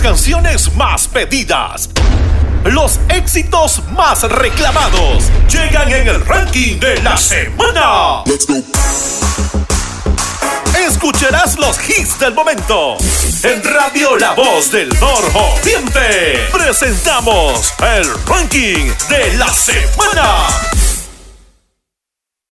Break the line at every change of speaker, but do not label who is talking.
canciones más pedidas, los éxitos más reclamados, llegan en el ranking de la semana. Escucharás los hits del momento. En Radio La Voz del Oriente presentamos el ranking de la semana.